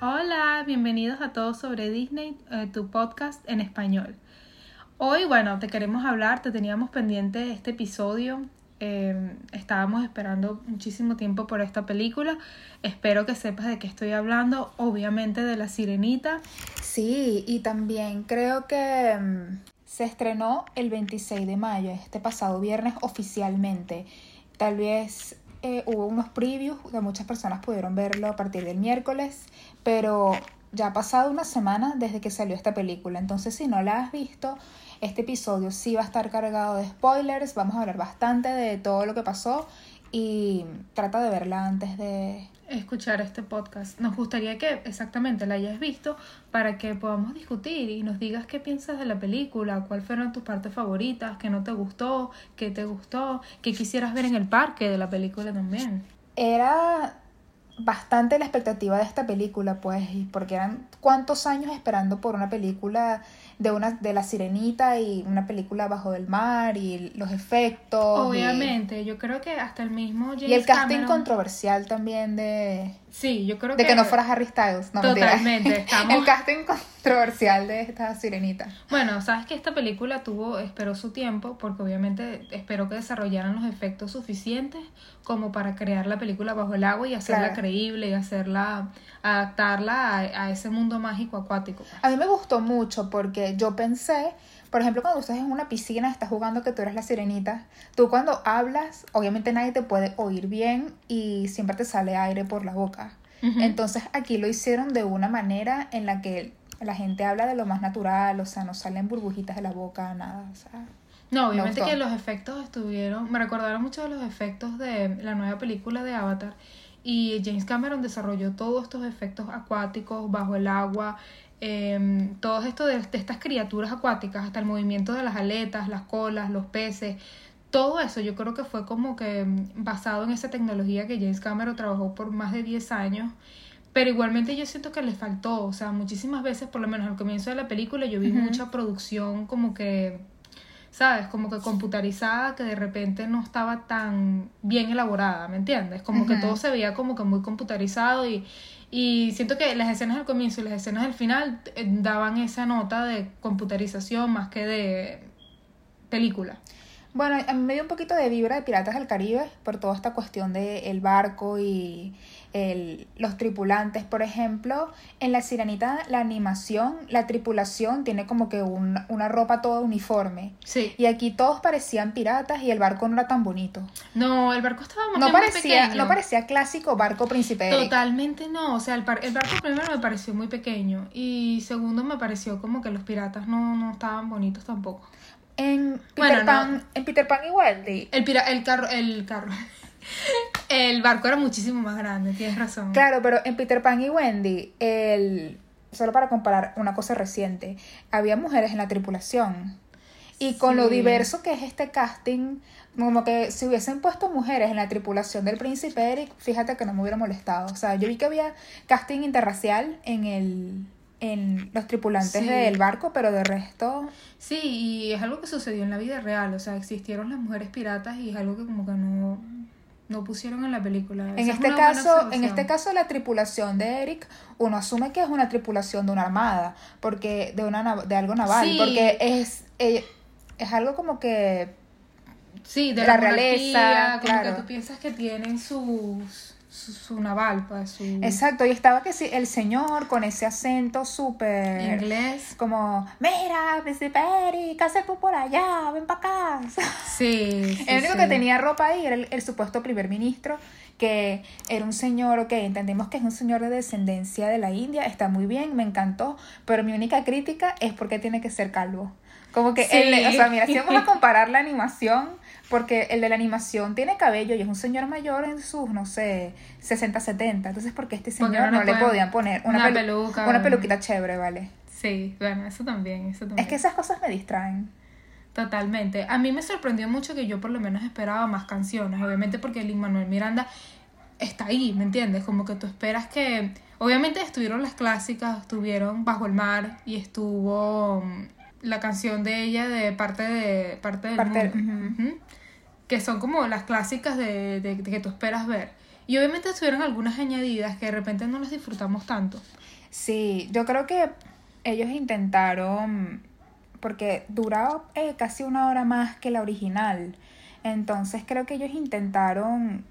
Hola, bienvenidos a todos sobre Disney, eh, tu podcast en español. Hoy, bueno, te queremos hablar, te teníamos pendiente este episodio. eh, estábamos esperando muchísimo tiempo por esta película. Espero que sepas de qué estoy hablando, obviamente de La Sirenita. Sí, y también creo que mm, se estrenó el 26 de mayo, este pasado viernes oficialmente. Tal vez eh, hubo unos previews que muchas personas pudieron verlo a partir del miércoles, pero ya ha pasado una semana desde que salió esta película. Entonces, si no la has visto, este episodio sí va a estar cargado de spoilers. Vamos a hablar bastante de todo lo que pasó y trata de verla antes de Escuchar este podcast. Nos gustaría que exactamente la hayas visto para que podamos discutir y nos digas qué piensas de la película, cuáles fueron tus partes favoritas, qué no te gustó, qué te gustó, qué quisieras ver en el parque de la película también. Era bastante la expectativa de esta película, pues, porque eran cuántos años esperando por una película de una de la sirenita y una película bajo del mar y los efectos. y- Obviamente, yo creo que hasta el mismo James Y, el casting Cameron- controversial también de, Sí, yo creo de que que no fuera Harry Styles. No, mentira. Totalmente, estamos- El casting controversial de esta sirenita. Bueno, sabes que esta película tuvo, esperó su tiempo, porque obviamente esperó que desarrollaran los efectos suficientes como para crear la película bajo el agua y hacerla Claro. creíble y hacerla, adaptarla a, a ese mundo mágico acuático. A mí me gustó mucho porque yo pensé, por ejemplo, cuando estás en una piscina, estás jugando que tú eres la sirenita, tú cuando hablas, obviamente nadie te puede oír bien y siempre te sale aire por la boca. Entonces aquí lo hicieron de una manera en la que la gente habla de lo más natural, o sea, no salen burbujitas de la boca, nada, o sea. No, obviamente que los efectos estuvieron, me recordaron mucho de los efectos de la nueva película de Avatar y James Cameron desarrolló todos estos efectos acuáticos bajo el agua, eh, todo esto de, de estas criaturas acuáticas, hasta el movimiento de las aletas, las colas, los peces, todo eso yo creo que fue como que mm, basado en esa tecnología que James Cameron trabajó por más de 10 años. Pero igualmente yo siento que le faltó, o sea, muchísimas veces, por lo menos al comienzo de la película, yo vi mucha producción como que ¿sabes? Como que computarizada, que de repente no estaba tan bien elaborada, ¿me entiendes? Como que todo se veía como que muy computarizado y, y siento que las escenas del comienzo y las escenas del final eh, daban esa nota de computarización más que de película. Bueno, a mí me dio un poquito de vibra de Piratas del Caribe por toda esta cuestión de el barco y el, los tripulantes. Por ejemplo, en La Sirenita, la animación, la tripulación tiene como que un- una ropa toda uniforme. Sí. Y aquí todos parecían piratas y el barco no era tan bonito. No, el barco estaba más No bien muy parecía, pequeño. no parecía clásico barco príncipe. Totalmente no, o sea, el, par- el barco primero me pareció muy pequeño y segundo me pareció como que los piratas no, no estaban bonitos tampoco. En Peter, Bueno, no. Pan, en Peter Pan Wendy. El, pira el carro, el carro. El barco era muchísimo más grande, tienes razón. Claro, pero en Peter Pan y Wendy, el, solo para comparar una cosa reciente, había mujeres en la tripulación. Y con lo diverso que es este casting, como que si hubiesen puesto mujeres en la tripulación del príncipe Eric, fíjate que no me hubiera molestado. O sea, yo vi que había casting interracial en el en los tripulantes Sí. del barco, pero de resto Sí, y es algo que sucedió en la vida real, o sea, existieron las mujeres piratas y es algo que como que no, no pusieron en la película. En Esa es este caso, en este caso la tripulación de Eric, uno asume que es una tripulación de una armada, porque de una de algo naval, Sí. porque es eh, es algo como que Sí, de la, la realeza, realeza, como claro. que tú piensas que tienen sus, su, su naval, pues, su exacto, y estaba que sí, el señor con ese acento súper inglés. como, mira, Eric, ¿qué haces tú por allá? Ven para acá. Sí, sí, El único sí. que tenía ropa ahí era el, el supuesto primer ministro, que era un señor, ok, entendemos que es un señor de descendencia de la India, está muy bien, me encantó, pero mi única crítica es porque tiene que ser calvo. Como que, Sí. el- o sea, mira, si vamos a comparar la animación, porque el de la animación tiene cabello y es un señor mayor en sus, no sé, 60, 70, entonces porque este Porque señor no no, le podían poner una, una pelu- peluca, una peluquita chévere, ¿vale? Sí, bueno, eso también, eso también. Es que esas cosas me distraen. Totalmente. A mí me sorprendió mucho que yo por lo menos esperaba más canciones, obviamente porque Lin Manuel Miranda está ahí, ¿me entiendes? Como que tú esperas que... Obviamente estuvieron las clásicas, estuvieron Bajo el Mar y estuvo mm, la canción de ella de parte de parte del Parte- mundo, que son como las clásicas de, de- de que tú esperas ver. Y obviamente estuvieron algunas añadidas que de repente no las disfrutamos tanto. Sí, yo creo que ellos intentaron, porque duraba eh, casi una hora más que la original, entonces creo que ellos intentaron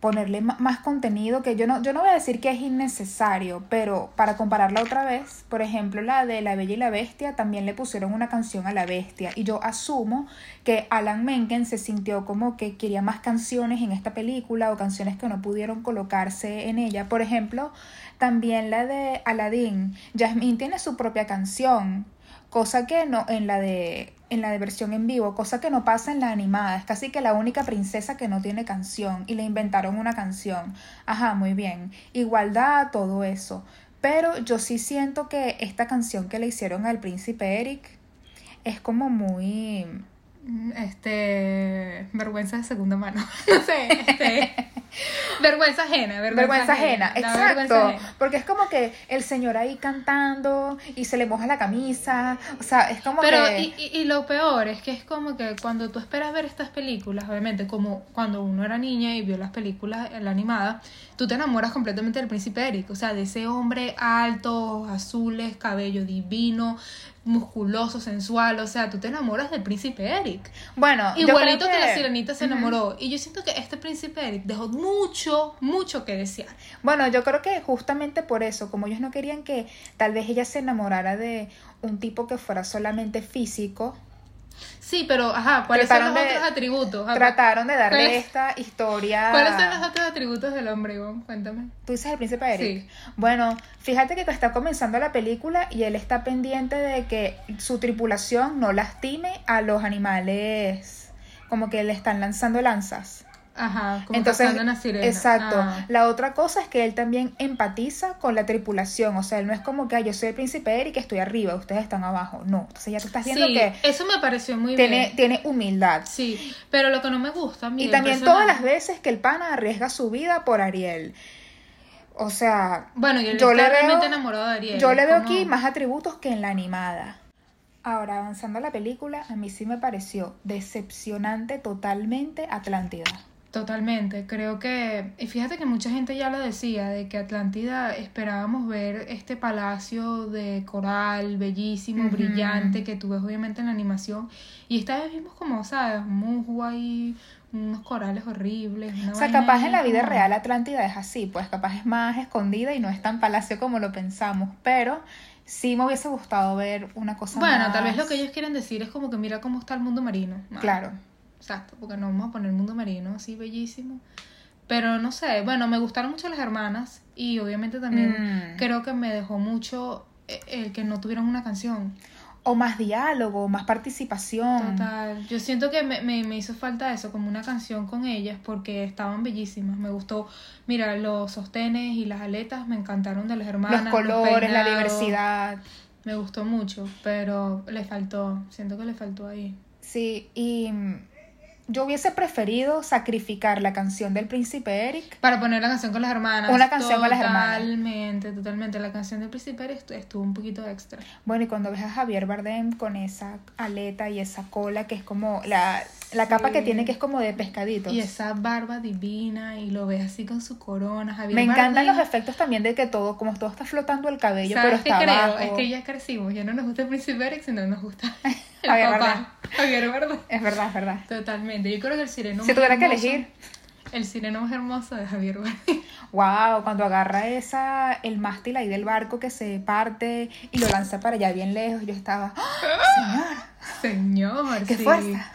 ponerle más contenido que yo no, yo no voy a decir que es innecesario, pero para compararla otra vez, por ejemplo, la de La Bella y la Bestia, también le pusieron una canción a la bestia y yo asumo que Alan Menken se sintió como que quería más canciones en esta película o canciones que no pudieron colocarse en ella. Por ejemplo, también la de Aladdin, Jasmine tiene su propia canción, cosa que no en la de en la versión en vivo, cosa que no pasa en la animada. Es casi que la única princesa que no tiene canción y le inventaron una canción. Ajá, muy bien. Igualdad, todo eso. Pero yo sí siento que esta canción que le hicieron al príncipe Eric es como muy... Este... Vergüenza de segunda mano. no sé, este... vergüenza ajena, vergüenza, ajena, exacto. Porque es como que el señor ahí cantando y se le moja la camisa, o sea, es como Pero, que... y, y, lo peor es que es como que cuando tú esperas ver estas películas, obviamente como cuando uno era niña y vio las películas, la animada, tú te enamoras completamente del príncipe Eric, o sea, de ese hombre alto, azules, cabello divino, musculoso, sensual, o sea, tú te enamoras del príncipe Eric. Bueno, igualito que... la sirenita se enamoró. Y yo siento que este príncipe Eric dejó mucho, mucho que desear. Bueno, yo creo que justamente por eso, como ellos no querían que tal vez ella se enamorara de un tipo que fuera solamente físico, Sí, pero, ajá, ¿cuáles son los otros atributos? trataron de darle esta historia. ¿Cuáles son los otros atributos del hombre, Ivonne? Cuéntame. ¿Tú dices el príncipe Eric? Sí. Bueno, fíjate que está comenzando la película y él está pendiente de que su tripulación no lastime a los animales, como que le están lanzando lanzas. Ajá, como Entonces, una sirena. Exacto. Ah. La otra cosa es que él también empatiza con la tripulación. O sea, él no es como que yo soy el príncipe Eric y estoy arriba, ustedes están abajo. No. Entonces ya tú estás viendo que. Eso me pareció muy tiene, bien. Tiene humildad. Sí, pero lo que no me gusta. y también todas las veces que el pana arriesga su vida por Ariel. O sea. Bueno, yo le realmente enamorado de Ariel. Yo le veo aquí más atributos que en la animada. Ahora, avanzando a la película, a mí sí me pareció decepcionante totalmente Atlántida. Totalmente, creo que, y fíjate que mucha gente ya lo decía, de que Atlántida esperábamos ver este palacio de coral, bellísimo, brillante, que tú ves obviamente en la animación, y esta vez vimos como, ¿sabes? Musgo ahí, unos corales horribles. o sea, capaz en la vida real Atlántida es así, pues capaz es más escondida y no es tan palacio como lo pensamos, pero sí me hubiese gustado ver una cosa Bueno, tal vez lo que ellos quieren decir es como que mira cómo está el mundo marino. Claro. Exacto, porque no vamos a poner el mundo marino así bellísimo. Pero no sé, bueno, me gustaron mucho las hermanas y obviamente también mm. creo que me dejó mucho el que no tuvieran una canción. O más diálogo, más participación. Total. Yo siento que me, me, hizo falta eso, como una canción con ellas, porque estaban bellísimas. Me gustó, mira, los sostenes y las aletas me encantaron de las hermanas. Los colores, la diversidad. Me gustó mucho, pero le faltó, siento que le faltó ahí. Sí, y yo hubiese preferido sacrificar la canción del príncipe Eric. Para poner la canción con las hermanas. Una canción con las hermanas. Totalmente, totalmente. La canción del príncipe Eric estuvo un poquito extra. Bueno, y cuando ves a Javier Bardem con esa aleta y esa cola que es como la, la capa que tiene que es como de pescadito. Y esa barba divina y lo ves así con su corona. Javier Me encantan los efectos también de que todo, como todo está flotando el cabello, pero está creo? Es que ya crecimos, ya no nos gusta el príncipe Eric, sino nos gusta Javier papá. Bardem. Es verdad, es verdad. Totalmente. Yo creo que el sireno Si tuviera que elegir. El sireno más hermoso de Javier Bardem. Wow, cuando agarra esa, el mástil ahí del barco que se parte y lo lanza para allá bien lejos, yo estaba, ¡Ah! señor, señor, qué fuerza.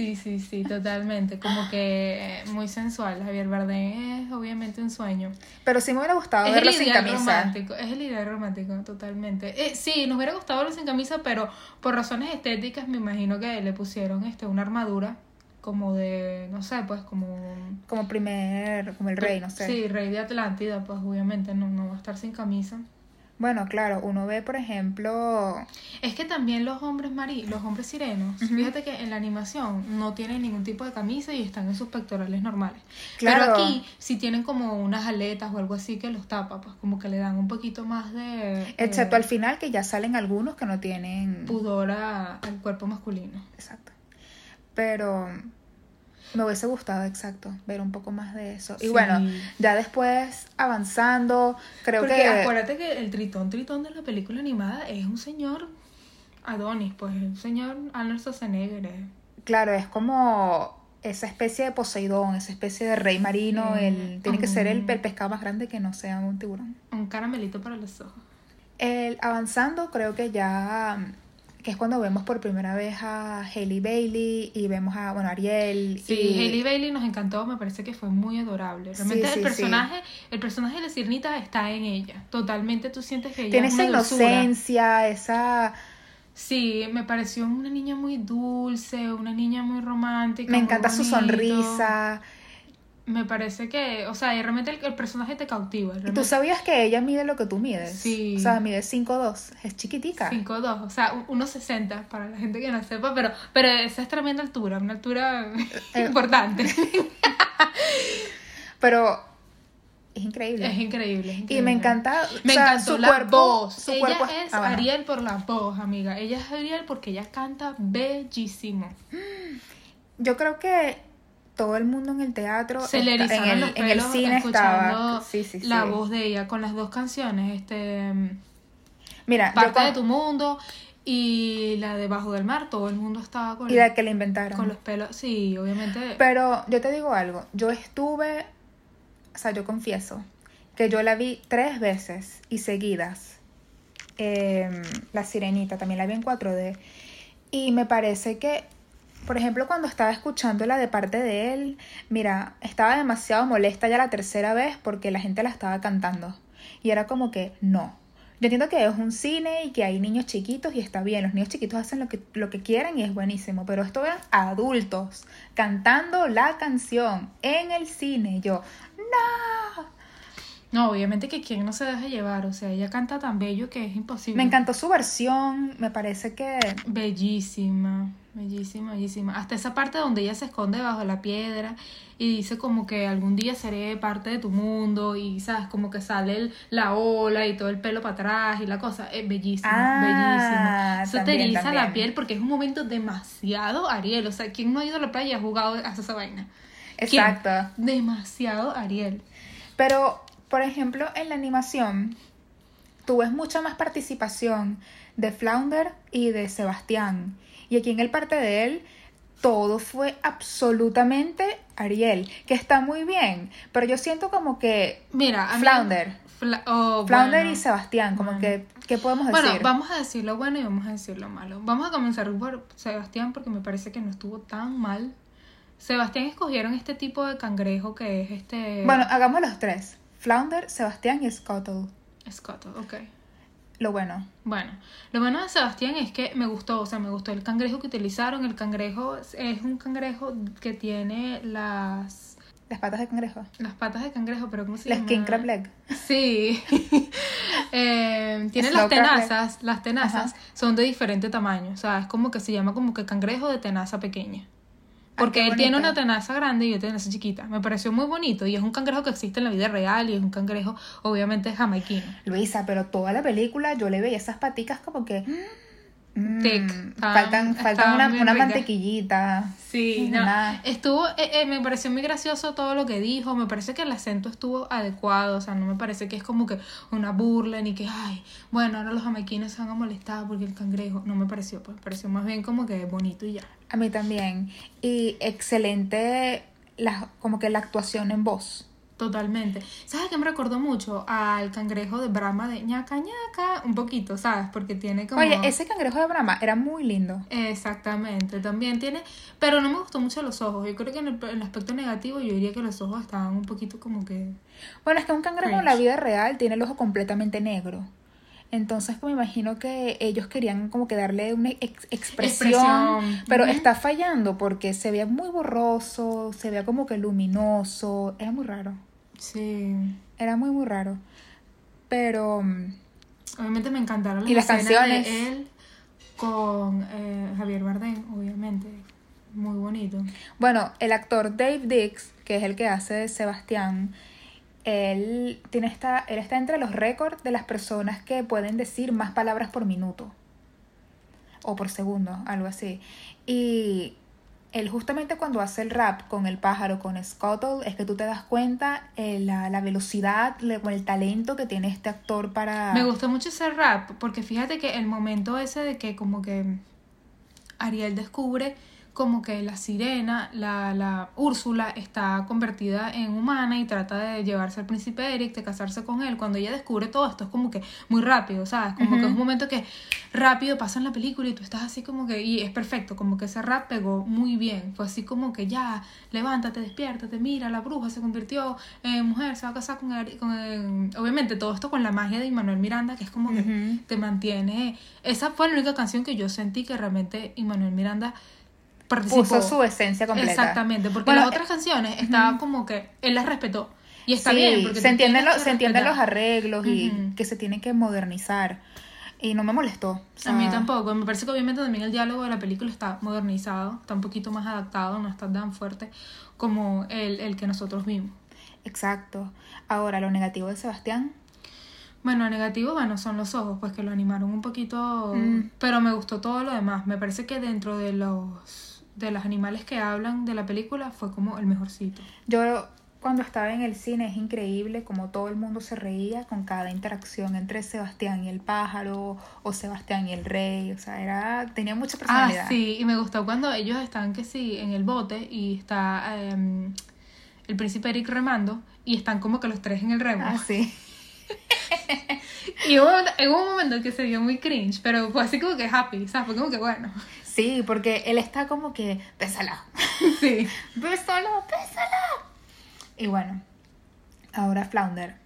Sí, sí, sí, totalmente. Como que muy sensual. Javier Bardem es obviamente un sueño. Pero sí me hubiera gustado es verlo sin camisa. Romántico, es el ideal romántico, totalmente. Eh, sí, nos hubiera gustado verlo sin camisa, pero por razones estéticas me imagino que le pusieron este una armadura como de, no sé, pues como... Como primer, como el rey, no sé. Sí, rey de Atlántida, pues obviamente no, no va a estar sin camisa. Bueno, claro, uno ve, por ejemplo... Es que también los hombres marí, los hombres sirenos, fíjate que en la animación no tienen ningún tipo de camisa y están en sus pectorales normales. Claro. Pero aquí sí tienen como unas aletas o algo así que los tapa, pues como que le dan un poquito más de... Excepto al final que ya salen algunos que no tienen... Pudor al cuerpo masculino. Exacto. Pero Me hubiese gustado, exacto, ver un poco más de eso. Y bueno, ya después avanzando, creo Porque que... acuérdate que el tritón tritón de la película animada es un señor Adonis, pues un señor Arnold Schwarzenegger. eh. Claro, es como esa especie de Poseidón, esa especie de rey marino, el, tiene que ser el, el pescado más grande que no sea un tiburón. Un caramelito para los ojos. El, avanzando, creo que ya, que es cuando vemos por primera vez a Hailey Bailey y vemos a, bueno, Ariel. Sí, y, Hailey Bailey nos encantó, me parece que fue muy adorable. Realmente Sí, sí, el sí. personaje, el personaje de la sirenita está en ella. Totalmente tú sientes que ella Tiene es esa una dulzura. inocencia, esa... Sí, me pareció una niña muy dulce, una niña muy romántica. Me encanta su sonrisa. Me parece que, o sea, y realmente el, el personaje te cautiva. ¿Y tú sabías que ella mide lo que tú mides? Sí. O sea, mide 5'2", es chiquitica. 5'2, o sea, un- 1.60 para la gente que no sepa, pero, pero esa es tremenda altura, una altura Eh. importante. Pero es increíble. es increíble, es Y increíble. me encanta, Me o sea, encantó su la cuerpo, voz. su ella cuerpo es ah, bueno. Ariel por la voz, amiga. Ella es Ariel porque ella canta bellísimo. Yo creo que todo el mundo en el teatro, Se le está- erizaron en, los el, en el cine escuchando estaba. Sí, sí, sí. la voz de ella con las dos canciones, este Mira, Parte con- de tu mundo y la de Bajo del Mar, todo el mundo estaba con, y la que le inventaron. con los pelos. Sí, obviamente. Pero yo te digo algo, yo estuve, o sea, yo confieso que yo la vi tres veces y seguidas. Em, la Sirenita, también la vi en 4D. Y me parece que, por ejemplo, cuando estaba escuchándola de parte de él, mira, estaba demasiado molesta ya la tercera vez porque la gente la estaba cantando. Y era como que, no. Yo entiendo que es un cine y que hay niños chiquitos y está bien, los niños chiquitos hacen lo que, lo que quieren y es buenísimo, pero esto eran adultos cantando la canción en el cine. Yo, no. No, obviamente que quien no se deja llevar, o sea, ella canta tan bello que es imposible. Me encantó su versión, me parece que... Bellísima, bellísima, bellísima. Hasta esa parte donde ella se esconde bajo la piedra y dice como que algún día seré parte de tu mundo y, ¿sabes? Como que sale el- la ola y todo el pelo para atrás y la cosa. Es bellísima, Ah, bellísima. Eso te también, eriza la piel porque es un momento demasiado Ariel. O sea, ¿quién no ha ido a la playa y ha jugado a esa vaina? ¿Quién? Exacto. Demasiado Ariel. Pero, por ejemplo, en la animación, tú ves mucha más participación de Flounder y de Sebastián. Y aquí en el parte de él, todo fue absolutamente Ariel, que está muy bien. Pero yo siento como que Mira, a mí- Flounder. Fla- oh, Flounder bueno. y Sebastián, como Bueno. que, ¿qué podemos decir? Bueno, vamos a decir lo bueno y vamos a decir lo malo. Vamos a comenzar por Sebastián porque me parece que no estuvo tan mal. Sebastián escogieron este tipo de cangrejo que es este... Bueno, hagamos los tres. Flounder, Sebastián y Scuttle. Scott, ok. Lo bueno. Bueno, lo bueno de Sebastián es que me gustó, o sea, me gustó el cangrejo que utilizaron. El cangrejo es- un cangrejo que tiene las, Las patas de cangrejo. las patas de cangrejo, pero ¿cómo se La llama? skin crab leg. Sí. Eh, tiene las tenazas, las tenazas Ajá. son de diferente tamaño, o sea, es como que se llama como que cangrejo de tenaza pequeña. Porque Ah, qué él tiene una tenaza grande y yo tenaza chiquita. Me pareció muy bonito y es un cangrejo que existe en la vida real y es un cangrejo obviamente jamaiquino. Luisa, pero toda la película yo le veía esas paticas como que... mm, Faltan Estaban- faltan estaban una, mantequillita. Sí, no. Estuvo, eh, eh, me pareció muy gracioso todo lo que dijo, me parece que el acento estuvo adecuado, o sea, no me parece que es como que una burla ni que, ay, bueno, ahora los jamaiquinos se van a molestar porque el cangrejo, no me pareció, pues me pareció más bien como que bonito y ya. A mí también. Y excelente la, como que la actuación en voz. Totalmente. ¿Sabes qué me recordó mucho? Al cangrejo de Brahma de ñaca ñaca, un poquito, ¿sabes? Porque tiene como... Oye, ese cangrejo de Brahma era muy lindo. Exactamente, también tiene, pero no me gustó mucho los ojos. Yo creo que en el, en el aspecto negativo yo diría que los ojos estaban un poquito como que... Bueno, es que un cangrejo en la vida real tiene el ojo completamente negro. Entonces, me imagino que ellos querían como que darle una ex- expresión, Expresión. pero está fallando porque se veía muy borroso, se veía como que luminoso, era muy raro, Sí. era muy muy raro. Pero mm, Obviamente me encantaron las, Y las canciones. de él con eh, Javier Bardem, obviamente. Muy bonito. bueno, el actor Dave Dix, que es el que hace de Sebastián, él tiene esta, él está entre los récords de las personas que pueden decir más palabras por minuto o por segundo, algo así. Y él justamente cuando hace el rap con el pájaro, con Scuttle, es que tú te das cuenta eh, la, velocidad, el talento que tiene este actor para... Me gustó mucho ese rap, porque fíjate que el momento ese de que como que Ariel descubre como que la sirena, la, la Úrsula, está convertida en humana y trata de llevarse al príncipe Eric, de casarse con él. Cuando ella descubre todo esto es como que muy rápido, ¿sabes? Como que es un momento que rápido pasa en la película y tú estás así como que, y es perfecto, como que ese rap pegó muy bien. Fue así como que ya, levántate, despiértate, mira, la bruja se convirtió en mujer, se va a casar con, Ari- con el- obviamente todo esto con la magia de Immanuel Miranda, que es como que te mantiene. Esa fue la única canción que yo sentí que realmente Immanuel Miranda participó. Puso su esencia completa. Exactamente, porque Bueno, las otras canciones estaban como que él las respetó. Y está sí, bien, porque se entienden, los, que se entienden los respetar. arreglos y que se tienen que modernizar. Y no me molestó. o A mí tampoco, me parece que obviamente también el diálogo de la película está modernizado, está un poquito más adaptado, no está tan fuerte como el, el que nosotros vimos. Exacto. Ahora, lo negativo de Sebastián. Bueno, negativo, bueno, son los ojos, pues que lo animaron un poquito, Mm. pero me gustó todo lo demás. Me parece que dentro de los de los animales que hablan de la película fue como el mejorcito. Yo cuando estaba en el cine es increíble como todo el mundo se reía con cada interacción entre Sebastián y el pájaro o Sebastián y el rey. O sea, era tenía mucha personalidad. Ah, sí, y me gustó cuando ellos están que sí en el bote y está em, el príncipe Eric remando y están como que los tres en el remo. Ah, sí. Y hubo, hubo un momento que se vio muy cringe, pero fue así como que happy, ¿sabes? Fue como que bueno. Sí, porque él está como que, pésala, Sí. pésala, pésala. Y bueno, ahora Flounder.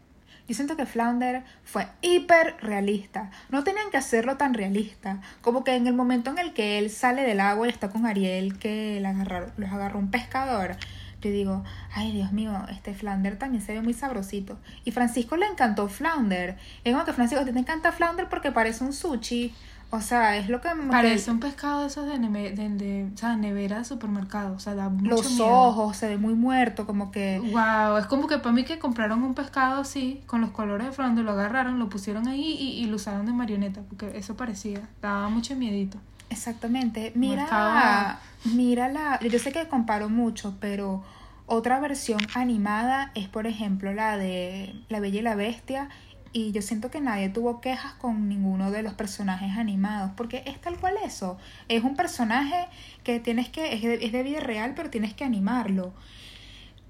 Yo siento que Flounder fue hiper realista. No tenían que hacerlo tan realista. Como que en el momento en el que él sale del agua y está con Ariel, que agarraron- los agarró un pescador. Yo digo, ay Dios mío, este Flounder también se ve muy sabrosito. Y Francisco le encantó Flounder. Es como que Francisco, te encanta Flounder porque parece un sushi. O sea, es lo que me Parece un pescado de esos de, neve- de, de- o sea, nevera de supermercado, o sea, da mucho los miedo. ojos, se ve muy muerto, como que Wow, es como que para mí que compraron un pescado así, con los colores de Flounder, lo agarraron, lo pusieron ahí y, y lo usaron de marioneta, porque eso parecía, daba mucho miedito. exactamente. Mira, mira la, yo sé que comparo mucho, pero otra versión animada es por ejemplo la de La Bella y la Bestia y yo siento que nadie tuvo quejas con ninguno de los personajes animados, porque es tal cual eso, es un personaje que tienes que es de, es de vida real, pero tienes que animarlo.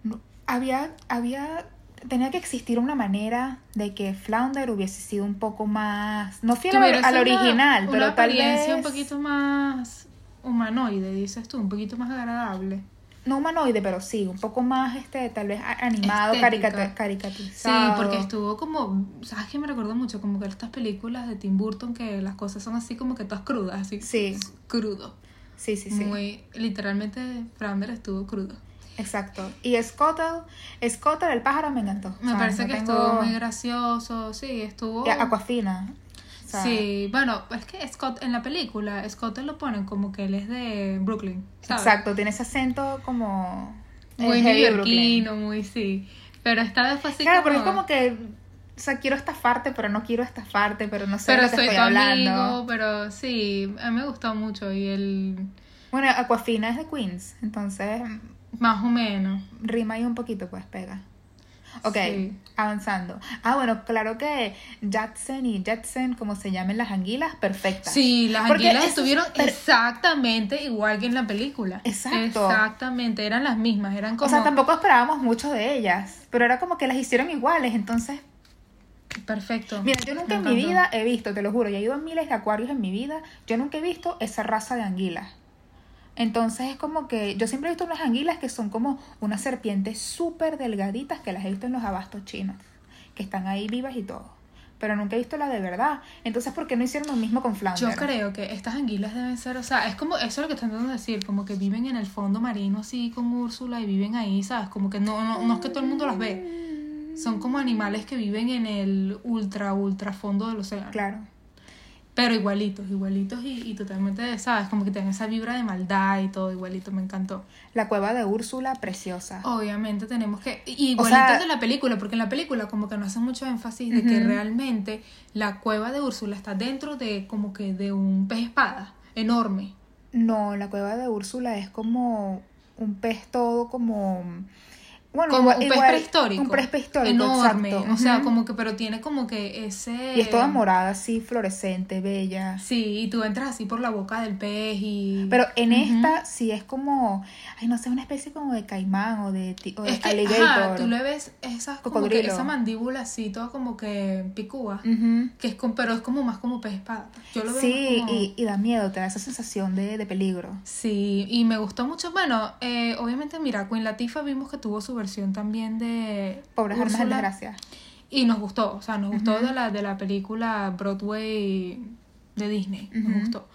No- había, había, tenía que existir una manera de que Flounder hubiese sido un poco más, no fiel al, al así una- original, pero una tal vez un poquito más humanoide, dices tú, un poquito más agradable. No humanoide, pero sí, un poco más, este, tal vez animado, caricat- Sí, caricaturizado. porque estuvo como, ¿sabes qué me recordó mucho? Como que estas películas de Tim Burton que las cosas son así como que todas crudas, así Sí. crudo. Sí, sí, sí. Muy, literalmente Flounder estuvo crudo. Exacto. Y Scottle, Scottle el pájaro me encantó. Me O sea, parece no que tengo- estuvo muy gracioso, sí, estuvo... Y Aquafina. Sea, Sí, bueno, es que Scott en la película, Scott lo ponen como que él es de Brooklyn, ¿sabes? Exacto, tiene ese acento como... Muy neoyorquino, muy sí. Pero esta vez fue así Claro, como... pero es como que... O sea, quiero estafarte, pero no quiero estafarte, pero no sé Pero de lo que soy estoy tu hablando. amigo, pero sí, a mí me gustó mucho y el... Bueno, Aquafina es de Queens, entonces Más o menos. rima ahí un poquito, pues pega. Ok, Sí. avanzando. Ah, bueno, claro que Jetson y Jetson, como se llamen las anguilas, perfectas. Sí, las Porque anguilas es estuvieron per- exactamente igual que en la película. Exacto. Exactamente, eran las mismas, eran como... O sea, tampoco esperábamos mucho de ellas, pero era como que las hicieron iguales, entonces... Perfecto. Mira, yo nunca en mi vida he visto, te lo juro, yo he ido a miles de acuarios en mi vida, yo nunca he visto esa raza de anguilas. Entonces es como que yo siempre he visto unas anguilas que son como unas serpientes súper delgaditas que las he visto en los abastos chinos, que están ahí vivas y todo. Pero nunca he visto la de verdad. Entonces, ¿por qué no hicieron lo mismo con Flounder? Yo creo que estas anguilas deben ser, o sea, es como, eso es lo que están tratando de decir, como que viven en el fondo marino así con Úrsula y viven ahí, ¿sabes? Como que no, no, no es que todo el mundo las ve. Son como animales que viven en el ultra, ultra fondo del océano. Claro. Pero igualitos, igualitos y, y totalmente, ¿sabes? Como que tienen esa vibra de maldad y todo, igualito, me encantó. La cueva de Úrsula, preciosa. Obviamente tenemos que. O Igualitos sea- de la película, porque en la película como que no hacen mucho énfasis de que realmente la cueva de Úrsula está dentro de como que de un pez espada enorme. No, la cueva de Úrsula es como un pez todo como bueno, como un pez prehistórico. Un pez prehistórico, enorme. O sea, como que, pero tiene como que ese. Y es toda morada, así, fluorescente, bella. Sí, y tú entras así por la boca del pez y. Pero en esta sí es como. Ay, no sé, una especie como de caimán o de, o de es que, alligator. tú le ves esas, como que esa mandíbula así, toda como que picúa. que es pero es como más como pez espada. Yo lo veo Sí, y, y, da miedo, te da esa sensación de, de peligro. Sí, y me gustó mucho. Bueno, eh, obviamente, mira, Queen Latifah vimos que tuvo su también de Pobres Úrsula, gracia Y nos gustó, o sea, nos gustó de, la, de la película Broadway de Disney, nos gustó.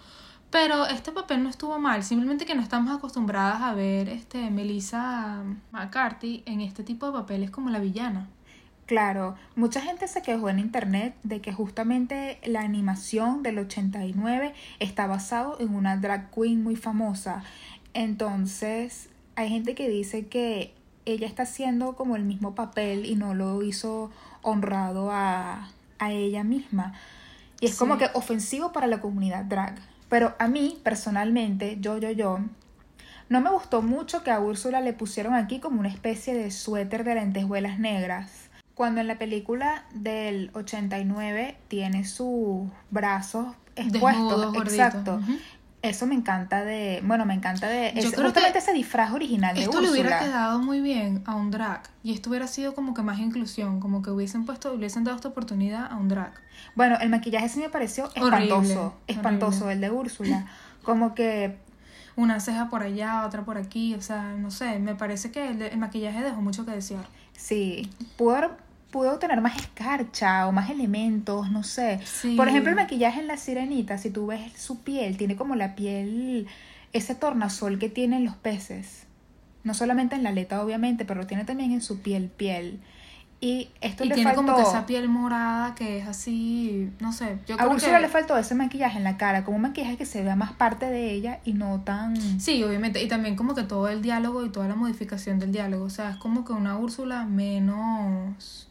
Pero este papel no estuvo mal, simplemente que no estamos acostumbradas a ver este Melissa McCarthy en este tipo de papeles como la villana. Claro, mucha gente se quejó en internet de que justamente la animación del 89 está basado en una drag queen muy famosa. Entonces, hay gente que dice que ella está haciendo como el mismo papel y no lo hizo honrado a, a ella misma. Y es como que ofensivo para la comunidad drag. Pero a mí, personalmente, yo, yo, yo, no me gustó mucho que a Úrsula le pusieron aquí como una especie de suéter de lentejuelas negras. Cuando en la película del 89 tiene sus brazos expuestos. Exacto. Eso me encanta de. Bueno, me encanta de. Yo creo justamente ese disfraz original de Esto le hubiera quedado muy bien a un drag. Y esto hubiera sido como que más inclusión. Como que hubiesen puesto, hubiesen dado esta oportunidad a un drag. Bueno, el maquillaje sí me pareció espantoso. espantoso, el de Úrsula. Como que. Una ceja por allá, otra por aquí. O sea, no sé. Me parece que el, el maquillaje dejó mucho que desear. Sí. Pudo pudo tener más escarcha o más elementos, no sé. Por ejemplo, el maquillaje en la sirenita, si tú ves su piel, tiene como la piel, ese tornasol que tienen los peces. No solamente en la aleta, obviamente, pero lo tiene también en su piel, piel. Y esto y tiene como que esa piel morada que es así, no sé. Yo a Úrsula le faltó ese maquillaje en la cara, como un maquillaje que se vea más parte de ella y no tan... Sí, obviamente. Y también como que todo el diálogo y toda la modificación del diálogo. O sea, es como que una Úrsula menos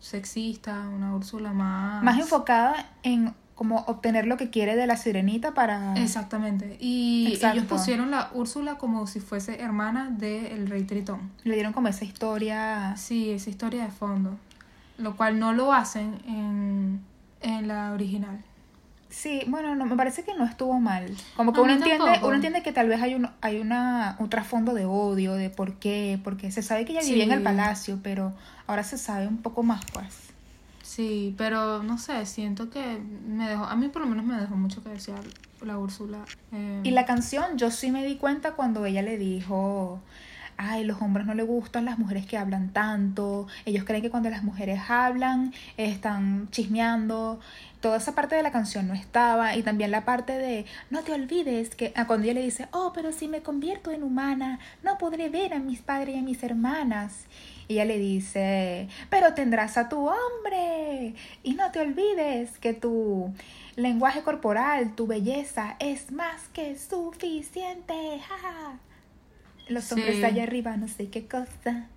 sexista, una Úrsula más... Más enfocada en como obtener lo que quiere de la sirenita para... Exactamente. Y ellos pusieron la Úrsula como si fuese hermana del rey Tritón. Le dieron como esa historia... Sí, esa historia de fondo. Lo cual no lo hacen en, en la original. Sí, bueno, no, me parece que no estuvo mal. Como que uno entiende, uno entiende que tal vez hay un, hay una, un trasfondo de odio, de por qué, porque se sabe que ella vivía en el palacio, pero ahora se sabe un poco más, pues. Sí, pero no sé, siento que me dejó, a mí por lo menos me dejó mucho que desear la Úrsula. Eh. Y la canción, yo sí me di cuenta cuando ella le dijo, ay, los hombres no les gustan las mujeres que hablan tanto, ellos creen que cuando las mujeres hablan están chismeando, toda esa parte de la canción no estaba. Y también la parte de no te olvides que ah, cuando ella le dice, oh, pero si me convierto en humana, no podré ver a mis padres y a mis hermanas. Y ella le dice, pero tendrás a tu hombre. Y no te olvides que tu lenguaje corporal, tu belleza es más que suficiente. Ja, los hombres de allá arriba, no sé qué cosa.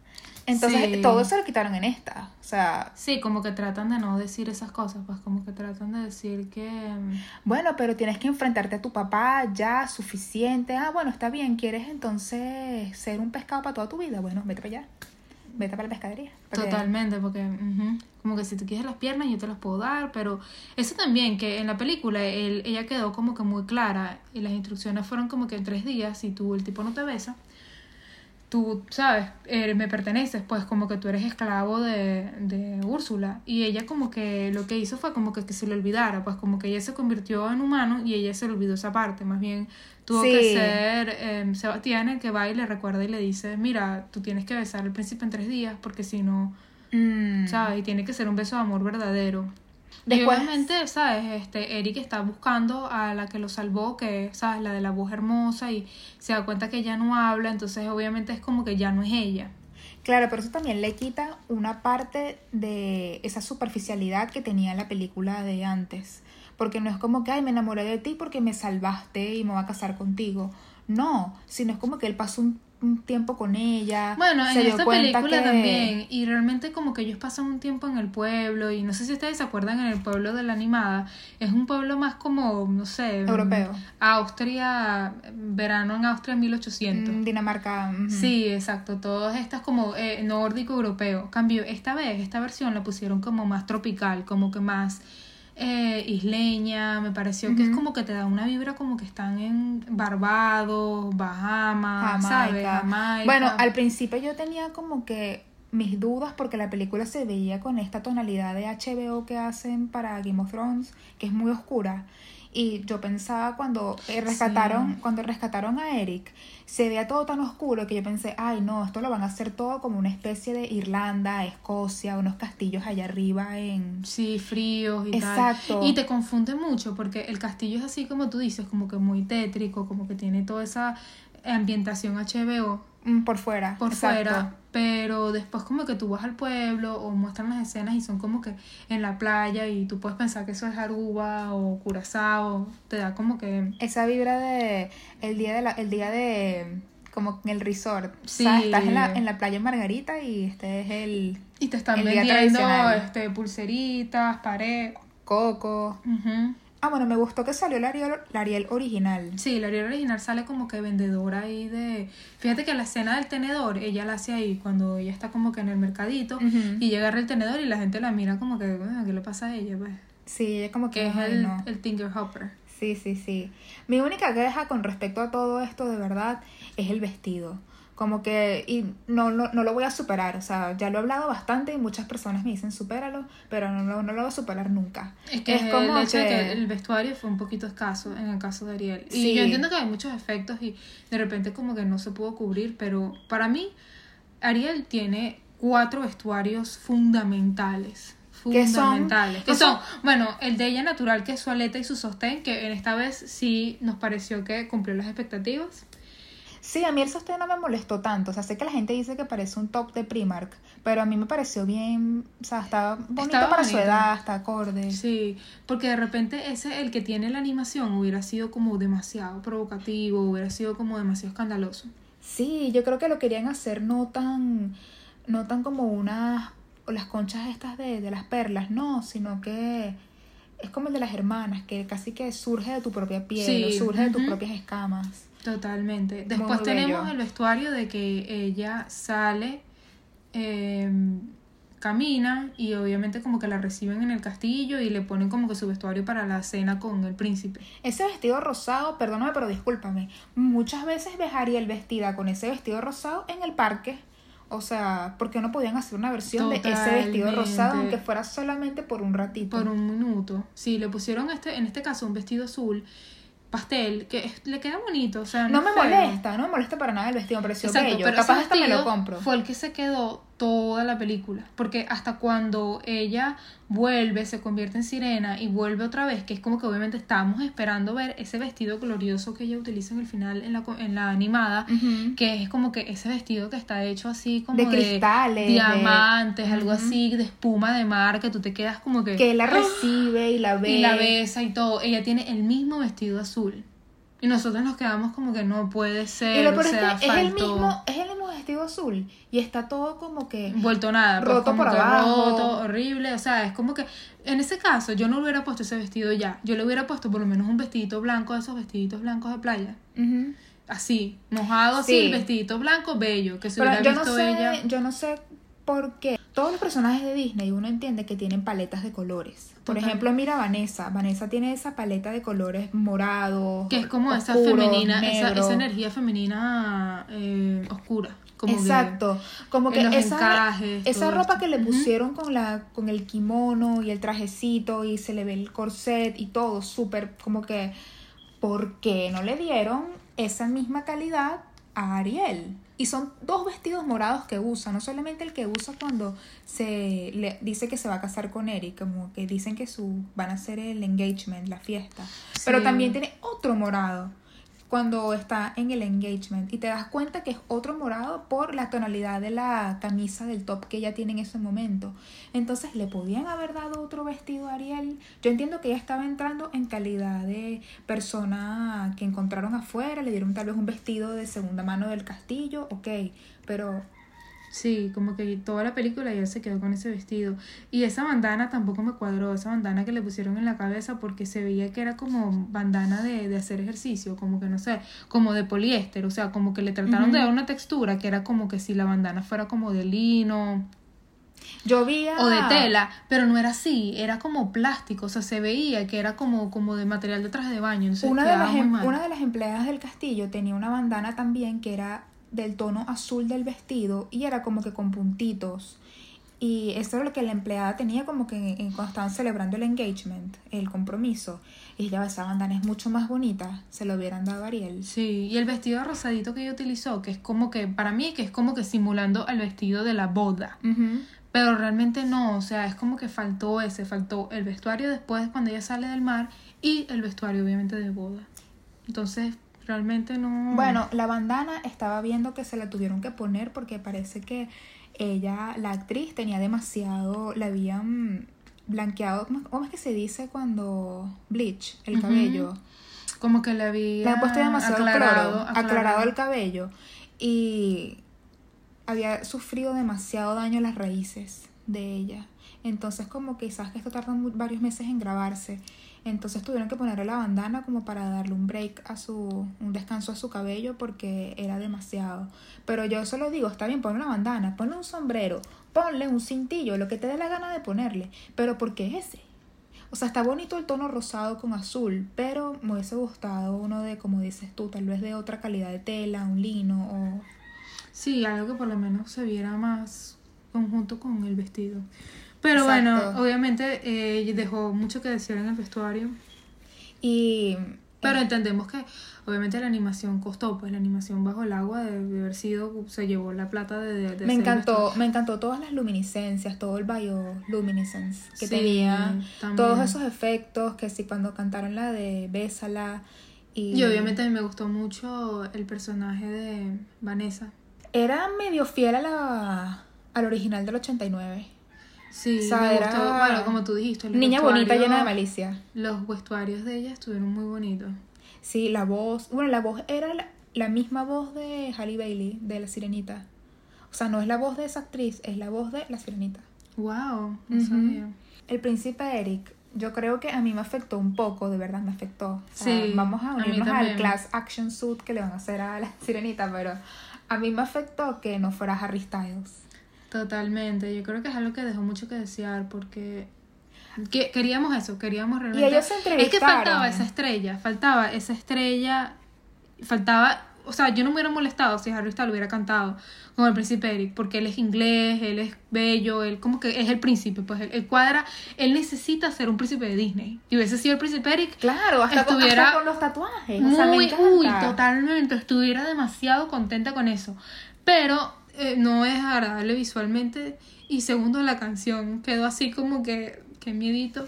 Entonces, todo eso lo quitaron en esta. O sea. Sí, como que tratan de no decir esas cosas, pues como que tratan de decir que. Mm, bueno, pero tienes que enfrentarte a tu papá ya, suficiente. Ah, bueno, está bien, ¿quieres entonces ser un pescado para toda tu vida? Bueno, vete para allá. Vete para la pescadería. Totalmente, porque como que si tú quieres las piernas yo te las puedo dar, pero eso también, que en la película él, ella quedó como que muy clara y las instrucciones fueron como que en tres días, si tú el tipo no te besa, tú, sabes, eh, me perteneces, pues como que tú eres esclavo de, de Úrsula. Y ella como que lo que hizo fue como que, que, se le olvidara, pues como que ella se convirtió en humano y ella se le olvidó esa parte. Más bien tuvo que ser eh, Sebastián el que va y le recuerda y le dice, mira, tú tienes que besar al príncipe en tres días porque si no, mm. ¿sabes? Y tiene que ser un beso de amor verdadero. Después, obviamente, ¿sabes? Este, Eric está buscando a la que lo salvó, que, ¿sabes? La de la voz hermosa y se da cuenta que ella no habla, entonces obviamente es como que ya no es ella. Claro, pero eso también le quita una parte de esa superficialidad que tenía la película de antes. Porque no es como que, ay, me enamoré de ti porque me salvaste y me voy a casar contigo. No, sino es como que él pasó un un tiempo con ella. Bueno, en se dio esta cuenta película que- también, y realmente como que ellos pasan un tiempo en el pueblo, y no sé si ustedes se acuerdan en el pueblo de la animada, es un pueblo más como, no sé, Europeo. Austria, verano en Austria en 1800. Mm, Dinamarca. ujú. Sí, exacto, todas estas como eh, nórdico europeo. Cambio, esta vez, esta versión la pusieron como más tropical, como que más eh, isleña, me pareció que es como que te da una vibra como que están en Barbados, Bahamas, ¿sabes? Jamaica. Jamaica. Bueno, al principio yo tenía como que mis dudas porque la película se veía con esta tonalidad de HBO que hacen para Game of Thrones, que es muy oscura. Y yo pensaba cuando eh, rescataron, Sí. cuando rescataron a Eric, se veía todo tan oscuro que yo pensé, ay no, esto lo van a hacer todo como una especie de Irlanda, Escocia, unos castillos allá arriba en Sí, fríos y Exacto. tal. Y te confunde mucho porque el castillo es así como tú dices, como que muy tétrico, como que tiene toda esa ambientación HBO mm, por fuera. por exacto. fuera, pero después como que tú vas al pueblo o muestran las escenas y son como que en la playa y tú puedes pensar que eso es Aruba o Curazao, te da como que Esa vibra de el día de la, el día de como en el resort. Sí. O sea, estás en la, en la playa Margarita y este es el y te están El vendiendo este pulseritas, pared. coco. Ah, bueno, me gustó que salió la Ariel, la Ariel original. Sí, la Ariel original sale como que vendedora ahí de... Fíjate que la escena del tenedor, ella la hace ahí cuando ella está como que en el mercadito y llega el tenedor y la gente la mira como que, "Bueno, ¿qué le pasa a ella? Pues? Sí, ella como que Que es el, no. el Tinker Hopper. Sí, sí, sí. Mi única queja con respecto a todo esto de verdad es el vestido. Como que, y no, no, no lo voy a superar, o sea, ya lo he hablado bastante y muchas personas me dicen supéralo, pero no, lo- no lo voy a superar nunca. Es que Es como el hecho de que- que el vestuario fue un poquito escaso en el caso de Ariel. Y Sí. yo entiendo que hay muchos efectos y de repente como que no se pudo cubrir, pero para mí Ariel tiene cuatro vestuarios fundamentales. Fundamentales. Que No son, son- bueno, el de ella natural, que es su aleta y su sostén, que en esta vez sí nos pareció que cumplió las expectativas. Sí, a mí el sostén no me molestó tanto. O sea, sé que la gente dice que parece un top de Primark, pero a mí me pareció bien, o sea, estaba bonito Estaba para su edad, está acorde. Sí, porque de repente ese, el que tiene la animación, hubiera sido como demasiado provocativo, hubiera sido como demasiado escandaloso. Sí, yo creo que lo querían hacer no tan, no tan como unas, las conchas estas de, de las perlas, no, sino que es como el de las hermanas, que casi que surge de tu propia piel, Sí, o surge de tus propias escamas. Totalmente. Después tenemos el vestuario de que ella sale, eh, camina y obviamente como que la reciben en el castillo y le ponen como que su vestuario para la cena con el príncipe. Ese vestido rosado, perdóname, pero discúlpame, muchas veces ves a Ariel vestida con ese vestido rosado en el parque. O sea, ¿por qué no podían hacer una versión de ese vestido rosado, aunque fuera solamente por un ratito? Por un minuto. Sí, le pusieron este, en este caso un vestido azul pastel que es- le queda bonito, o sea, No es me feo. molesta, no me molesta para nada el vestido, me pareció Exacto, bello. pero Capaz hasta me lo compro. Fue el que se quedó toda la película. Porque hasta cuando ella vuelve, se convierte en sirena y vuelve otra vez, que es como que obviamente estábamos esperando ver ese vestido glorioso que ella utiliza en el final, en la, en la animada, que es como que ese vestido que está hecho así como De cristales, de- diamantes, algo así, de espuma de mar, que tú te quedas como que... Que la ¡Ah! recibe y la ve. y la besa y todo. Ella tiene el mismo vestido azul. Y nosotros nos quedamos como que no puede ser. Y lo o es sea, que es el, mismo, es el mismo vestido azul. Y está todo como que. Vuelto nada, pues, Roto como por abajo. roto, horrible. O sea, es como que en ese caso yo no hubiera puesto ese vestido ya. Yo le hubiera puesto por lo menos un vestidito blanco, de esos vestiditos blancos de playa. Así, mojado así, Sí. el vestidito blanco, bello, que se Pero hubiera yo no visto sé, ella. yo no sé por qué. Todos los personajes de Disney uno entiende que tienen paletas de colores. Por Total. ejemplo, mira a Vanessa. Vanessa tiene esa paleta de colores morados. Que es como esa femenina, esa, esa energía femenina eh, oscura. Como que- Exacto, como que esa, encajes, esa ropa esto. que le pusieron con la con el kimono y el trajecito y se le ve el corset y todo súper como que ¿por qué no le dieron esa misma calidad a Ariel? Y son dos vestidos morados que usa, no solamente el que usa cuando se le dice que se va a casar con Eric, como que dicen que su van a hacer el engagement, la fiesta, pero también tiene otro morado. Cuando está en el engagement y te das cuenta que es otro morado por la tonalidad de la camisa del top que ella tiene en ese momento. Entonces, ¿le podían haber dado otro vestido a Ariel? Yo entiendo que ella estaba entrando en calidad de persona que encontraron afuera, le dieron tal vez un vestido de segunda mano del castillo, ok, pero Sí, como que toda la película ya se quedó con ese vestido. Y esa bandana tampoco me cuadró, esa bandana que le pusieron en la cabeza porque se veía que era como bandana de, de hacer ejercicio, como que no sé, como de poliéster, o sea, como que le trataron de dar una textura que era como que si la bandana fuera como de lino. Yo vi O de tela, pero no era así, era como plástico, o sea, se veía que era como, como de material de traje de baño. Entonces una de, las, em- una de las empleadas del castillo tenía una bandana también que era del tono azul del vestido y era como que con puntitos. Y eso era lo que la empleada tenía como que en- cuando estaban celebrando el engagement, el compromiso. Y ella, esa bandana es mucho más bonita, se lo hubieran dado a Ariel. Sí, y el vestido rosadito que ella utilizó, que es como que, para mí, que es como que simulando el vestido de la boda. Pero realmente no, o sea, es como que faltó ese, faltó el vestuario después cuando ella sale del mar y el vestuario obviamente de boda. Entonces, realmente no... Bueno, la bandana estaba viendo que se la tuvieron que poner porque parece que ella, la actriz, tenía demasiado, la habían blanqueado, ¿cómo es que se dice cuando bleach el cabello? como que le había Le han puesto demasiado aclarado, cloro, aclarado el cabello y había sufrido demasiado daño a las raíces de ella. Entonces como que quizás que esto tarda varios meses en grabarse. Entonces tuvieron que ponerle la bandana como para darle un break a su, un descanso a su cabello porque era demasiado. Pero yo solo digo, está bien, ponle una bandana, ponle un sombrero, ponle un cintillo, lo que te dé la gana de ponerle. Pero ¿por qué ese? O sea, está bonito el tono rosado con azul, pero me hubiese gustado uno de, como dices tú, tal vez de otra calidad de tela, un lino o... Sí, algo que por lo menos se viera más conjunto con el vestido. Pero Exacto. bueno, obviamente eh, dejó mucho que decir en el vestuario. Y... Pero entendemos que obviamente la animación costó, pues la animación bajo el agua de, de haber sido, se llevó la plata de... de- Me encantó, me encantó todas las luminiscencias, todo el bioluminescence que Sí, tenía, también. todos esos efectos que sí cuando cantaron la de Bésala y, Y obviamente a mí me gustó mucho el personaje de Vanessa. era medio fiel a la al original del 89. Sí, O sea, me era gustó, bueno, como tú dijiste, el Niña bonita llena de malicia. Los vestuarios de ella estuvieron muy bonitos. Sí, la voz, bueno, la voz era la, la misma voz de Halle Bailey, de La Sirenita. O sea, no es la voz de esa actriz, es la voz de La Sirenita. Wow, no Ujú. sabía. El príncipe Eric, yo creo que a mí me afectó un poco, de verdad me afectó. O sea, Sí, vamos a unirnos al class action suit que le van a hacer a la sirenita, pero a mí me afectó que no fuera Harry Styles. Totalmente, yo creo que es algo que dejó mucho que desear porque que, queríamos eso, queríamos realmente... ellos se Es que entrevistaron. faltaba esa estrella, faltaba esa estrella, faltaba... O sea, yo no me hubiera molestado si Harry Styles hubiera cantado con el príncipe Eric, porque él es inglés, él es bello, él como que es el príncipe, pues él, él cuadra, él necesita ser un príncipe de Disney. Y hubiese sido el príncipe Eric, Claro, hasta, con, Estuviera hasta con los tatuajes. o sea, me muy, uy, totalmente, estuviera demasiado contenta con eso. Pero eh, no es agradable visualmente. Y segundo, la canción quedó así como que, que miedito.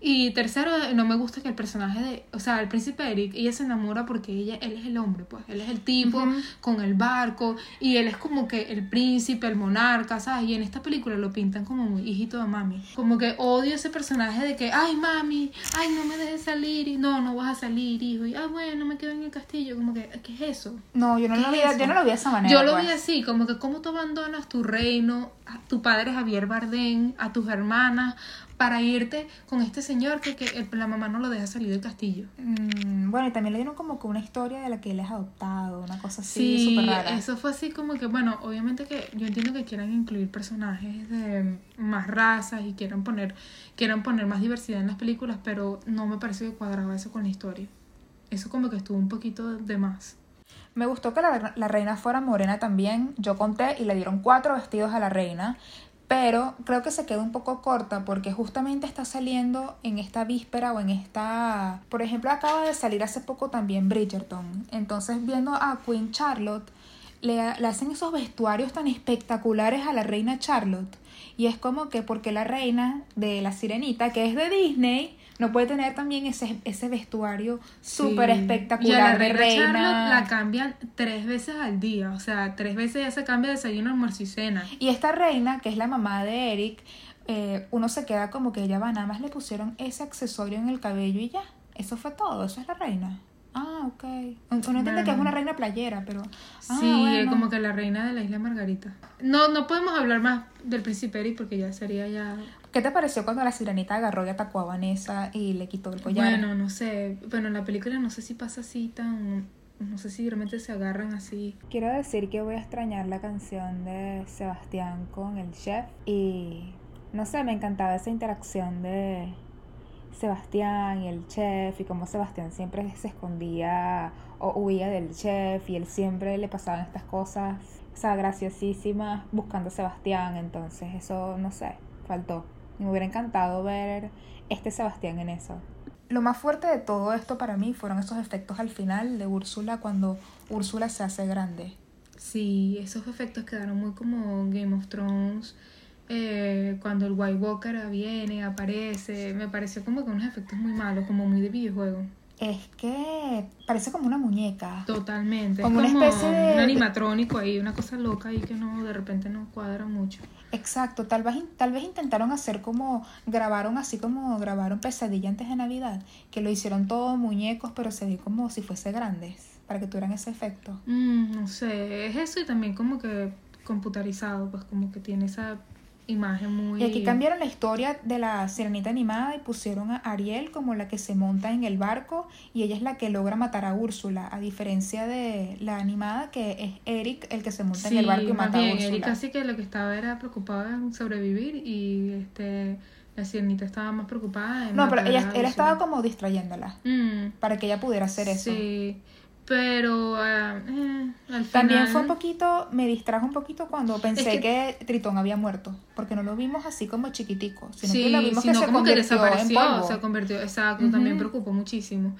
Y tercero, no me gusta que el personaje de, o sea, el príncipe Eric, ella se enamora porque ella, él es el hombre, pues, él es el tipo con el barco y él es como que el príncipe, el monarca, ¿sabes? Y en esta película lo pintan como muy hijito de mami. Como que odio ese personaje de que, ay mami, ay no me dejes salir y no, no vas a salir, hijo. Y, ah, bueno, me quedo en el castillo. Como que, ¿qué es eso? No, yo no, ¿Qué lo vi, yo no lo vi de esa manera. Yo lo pues. vi así, como que cómo tú abandonas tu reino, a tu padre Javier Bardem, a tus hermanas, para irte con este señor que, que el- la mamá no lo deja salir del castillo. Mm, bueno, y también le dieron como que una historia de la que él es adoptado, una cosa así Sí, súper rara. eso fue así como que, bueno, obviamente que yo entiendo que quieran incluir personajes de más razas y quieran poner, quieran poner más diversidad en las películas, pero no me parece que cuadraba eso con la historia. Eso como que estuvo un poquito de más. Me gustó que la, la reina fuera morena también. Yo conté y le dieron cuatro vestidos a la reina. Pero creo que se quedó un poco corta porque justamente está saliendo en esta víspera o en esta... Por ejemplo, acaba de salir hace poco también Bridgerton. Entonces viendo a Queen Charlotte le, le hacen esos vestuarios tan espectaculares a la reina Charlotte. Y es como que porque la reina de la sirenita, que es de Disney, no puede tener también ese, ese vestuario súper Sí. espectacular Y a la reina la cambian tres veces al día. O sea, tres veces ya se cambia desayuno, almuerzo y cena. Y esta reina, que es la mamá de Eric, eh, uno se queda como que ella va, nada más le pusieron ese accesorio en el cabello y ya. Eso fue todo, eso es la reina. Ah, ok. Uno entiende que es una reina playera, pero... ah, sí, bueno. como que la reina de la isla Margarita. No, no podemos hablar más del príncipe Eric porque ya sería ya... ¿Qué te pareció cuando la sirenita agarró y atacó a Vanessa y le quitó el collar? Bueno, no sé. Bueno, en la película no sé si pasa así tan... No sé si realmente se agarran así. Quiero decir que voy a extrañar la canción de Sebastián con el chef y no sé, me encantaba esa interacción de Sebastián y el chef y cómo Sebastián siempre se escondía o huía del chef y él siempre le pasaban estas cosas, o sea, graciosísimas buscando a Sebastián, entonces eso no sé, faltó. Y me hubiera encantado ver este Sebastián en eso. Lo más fuerte de todo esto para mí fueron esos efectos al final de Úrsula cuando Úrsula se hace grande. Sí, esos efectos quedaron muy como Game of Thrones. Eh, cuando el White Walker viene, aparece. Me pareció como que unos efectos muy malos, como muy de videojuego. Es que parece como una muñeca. Totalmente. Como es una como especie de- un animatrónico ahí, una cosa loca ahí que no, de repente no cuadra mucho. Exacto, tal vez, tal vez intentaron hacer como, grabaron así como grabaron Pesadilla antes de Navidad, que lo hicieron todo muñecos, pero se ve como si fuese grandes, para que tuvieran ese efecto. Mm, no sé, es eso y también como que computarizado, pues como que tiene esa imagen muy... Y aquí cambiaron la historia de la sirenita animada y pusieron a Ariel como la que se monta en el barco y ella es la que logra matar a Úrsula, a diferencia de la animada que es Eric el que se monta en el barco y mata a Úrsula. Eric casi que lo que estaba era preocupada en sobrevivir y este la sirenita estaba más preocupada en No, pero ella, él estaba como distrayéndola Mm, para que ella pudiera hacer eso. Sí, pero ah, eh, al final... También fue un poquito, me distrajo un poquito cuando pensé Es que... Tritón había muerto, porque no lo vimos así como chiquitico, sino sí, que lo vimos que se como que en desapareció, polvo. se convirtió, exacto, también preocupó muchísimo.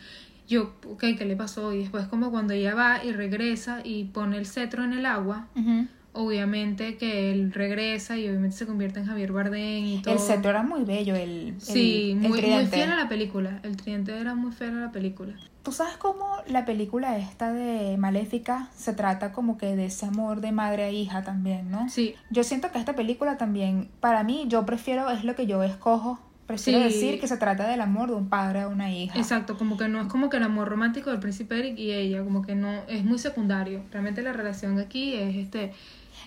Yo, ok, ¿qué le pasó? Y después como cuando ella va y regresa y pone el cetro en el agua, Ujú. Obviamente que él regresa y obviamente se convierte en Javier Bardem y todo. El cetro era muy bello, el, el- Sí, el muy, muy fiel a la película. El tridente era muy fiel a la película. ¿Tú sabes cómo la película esta de Maléfica se trata como que de ese amor de madre a hija también, ¿no? Sí, Yo siento que esta película también, para mí, yo prefiero, es lo que yo escojo, prefiero Sí. decir que se trata del amor de un padre a una hija. exacto. Como que no es como que el amor romántico del príncipe Eric y ella, como que no, es muy secundario. Realmente la relación aquí es este...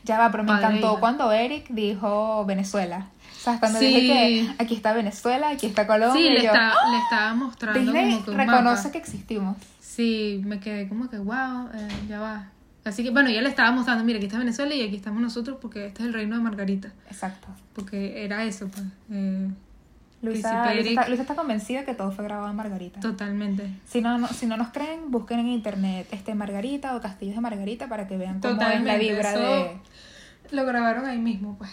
Ya va, pero me Padre e encantó cuando Eric dijo Venezuela. ¿Sabes? Cuando Sí. dije que aquí está Venezuela, aquí está Colombia. Sí, le, yo, está, le estaba mostrando Disney como que un reconoce mapa. que existimos. Sí, me quedé como que, wow, eh, ya va. Así que, bueno, ya le estaba mostrando, mira, aquí está Venezuela y aquí estamos nosotros porque este es el reino de Margarita. Exacto. Porque era eso, pues. eh, Luisa, Luisa está, Luisa está convencida que todo fue grabado en Margarita. totalmente. Si no, no, si no nos creen, busquen en internet este Margarita o Castillos de Margarita para que vean cómo es la vibra eso- de... Lo grabaron ahí mismo, pues.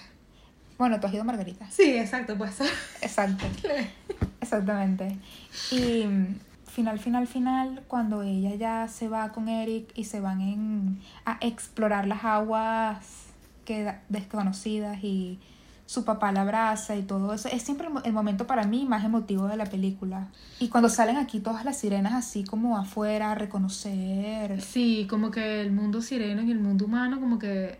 Bueno, tú has ido a Margarita. Sí, exacto, pues. Exacto. Exactamente. Y mm, final, final, final, cuando ella ya se va con Eric y se van en, a explorar las aguas que, desconocidas y su papá la abraza y todo eso, es siempre el, mo- el momento para mí más emotivo de la película. Y cuando salen aquí todas las sirenas así como afuera a reconocer. Sí, como que el mundo sireno y el mundo humano como que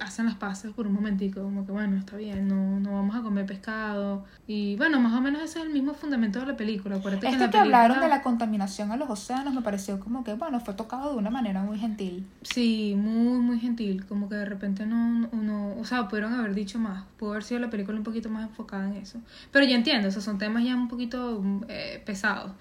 hacen las paces por un momentico, como que bueno, está bien, no, no vamos a comer pescado. Y bueno, más o menos ese es el mismo fundamento de la película. Acuérdate que en Este la que hablaron de película- la contaminación a los océanos me pareció como que, bueno, fue tocado de una manera muy gentil. Sí, muy, muy gentil. Como que de repente no, no, o sea, pudieron haber dicho más. Pudo haber sido la película un poquito más enfocada en eso. Pero yo entiendo, o sea, son temas ya un poquito eh, pesados.